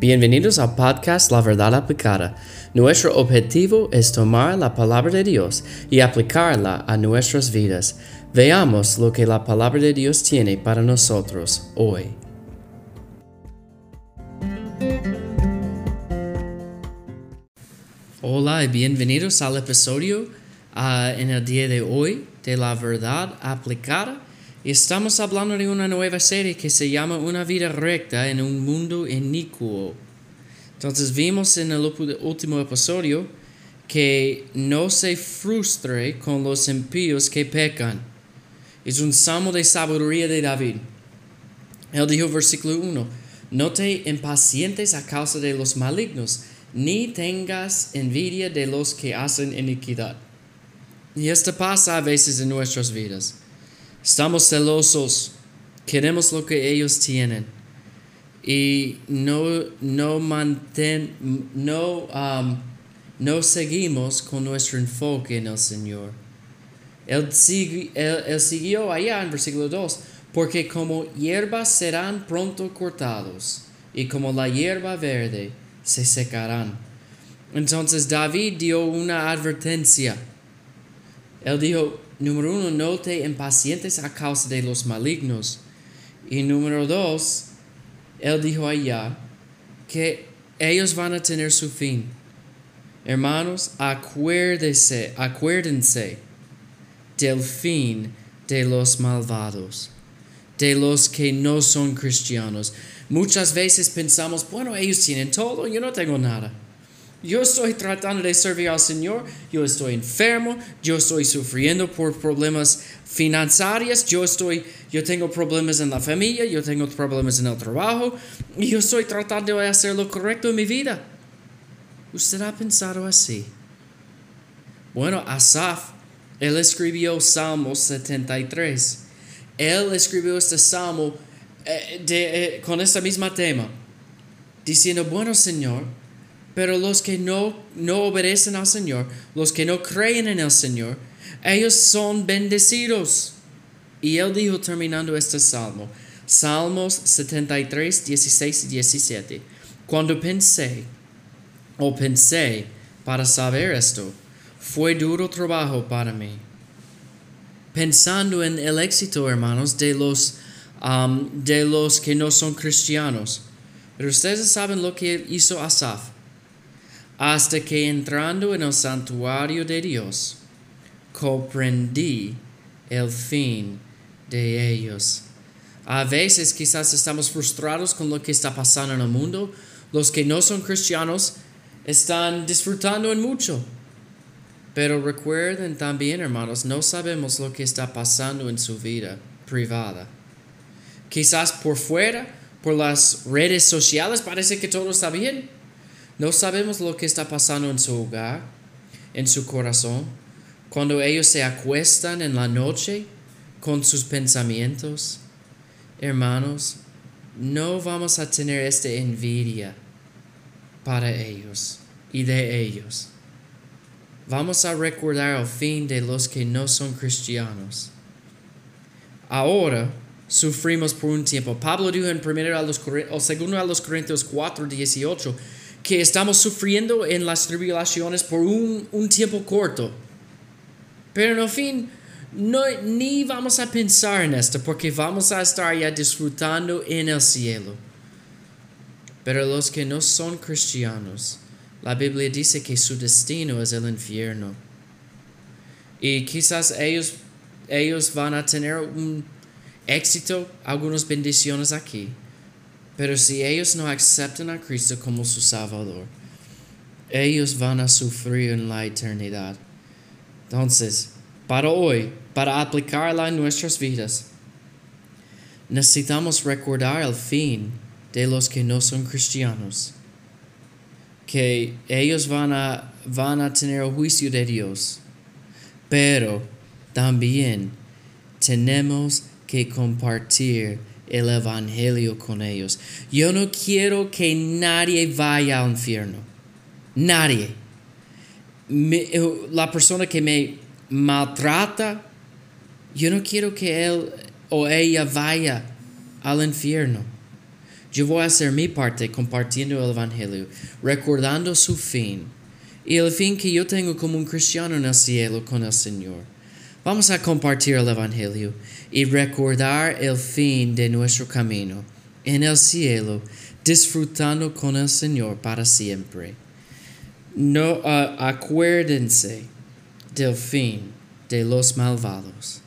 Bienvenidos al podcast La Verdad Aplicada. Nuestro objetivo es tomar la palabra de Dios y aplicarla a nuestras vidas. Veamos lo que la palabra de Dios tiene para nosotros hoy. Hola y bienvenidos al episodio ah, en el día de hoy de La Verdad Aplicada. Y estamos hablando de una nueva serie que se llama Una vida recta en un mundo inicuo. Entonces vimos en el último episodio que no se frustre con los impíos que pecan. Es un salmo de sabiduría de David. Él dijo versículo 1, no te impacientes a causa de los malignos, ni tengas envidia de los que hacen iniquidad. Y esto pasa a veces en nuestras vidas. Estamos celosos, queremos lo que ellos tienen y no, no, manten, no, um, no seguimos con nuestro enfoque en el Señor. Él, siguió allá en versículo 2, porque como hierbas serán pronto cortados y como la hierba verde se secarán. Entonces David dio una advertencia. Él dijo, Número uno, no te impacientes a causa de los malignos. Y número dos, él dijo allá que ellos van a tener su fin. Hermanos, acuérdense, acuérdense del fin de los malvados, de los que no son cristianos. Muchas veces pensamos, bueno, ellos tienen todo, yo no tengo nada. Yo estoy tratando de servir al Señor, yo estoy enfermo, yo estoy sufriendo por problemas financieros, yo estoy, yo tengo problemas en la familia, yo tengo problemas en el trabajo, y yo estoy tratando de hacer lo correcto en mi vida. ¿Usted ha pensado así? Bueno, Asaf, él escribió Salmo 73. Él escribió este salmo eh, eh, con este mismo tema, diciendo, bueno Señor, pero los que no, no obedecen al Señor, los que no creen en el Señor, ellos son bendecidos. Y él dijo terminando este salmo, Salmos 73, 16 y 17, cuando pensé, o pensé para saber esto, fue duro trabajo para mí. Pensando en el éxito, hermanos, de los, um, de los que no son cristianos. Pero ustedes saben lo que hizo Asaf hasta que entrando en el santuario de Dios, comprendí el fin de ellos. A veces quizás estamos frustrados con lo que está pasando en el mundo. Los que no son cristianos están disfrutando en mucho. Pero recuerden también, hermanos, no sabemos lo que está pasando en su vida privada. Quizás por fuera, por las redes sociales, parece que todo está bien. No sabemos lo que está pasando en su hogar, en su corazón, cuando ellos se acuestan en la noche con sus pensamientos. Hermanos, no vamos a tener esta envidia para ellos y de ellos. Vamos a recordar el fin de los que no son cristianos. Ahora sufrimos por un tiempo. Pablo dijo en primero a los o segundo a los Corintios 4, 18 que estamos sufriendo en las tribulaciones por un, tiempo corto. Pero en fin, no, ni vamos a pensar en esto porque vamos a estar ya disfrutando en el cielo. Pero los que no son cristianos, la Biblia dice que su destino es el infierno. Y quizás ellos, ellos van a tener un éxito, algunas bendiciones aquí pero si ellos no aceptan a Cristo como su Salvador, ellos van a sufrir en la eternidad. Entonces, para hoy, para aplicarla en nuestras vidas, necesitamos recordar el fin de los que no son cristianos, que ellos van a, van a tener el juicio de Dios, pero también tenemos que compartir el Evangelio con ellos. Yo no quiero que nadie vaya al infierno. Nadie. la persona que me maltrata, yo no quiero que él o ella vaya al infierno. Yo voy a hacer mi parte compartiendo el Evangelio, recordando su fin y el fin que yo tengo como un cristiano en el cielo con el Señor. Vamos a compartir el Evangelio y recordar el fin de nuestro camino en el cielo, disfrutando con el Señor para siempre. No uh, acuérdense del fin de los malvados.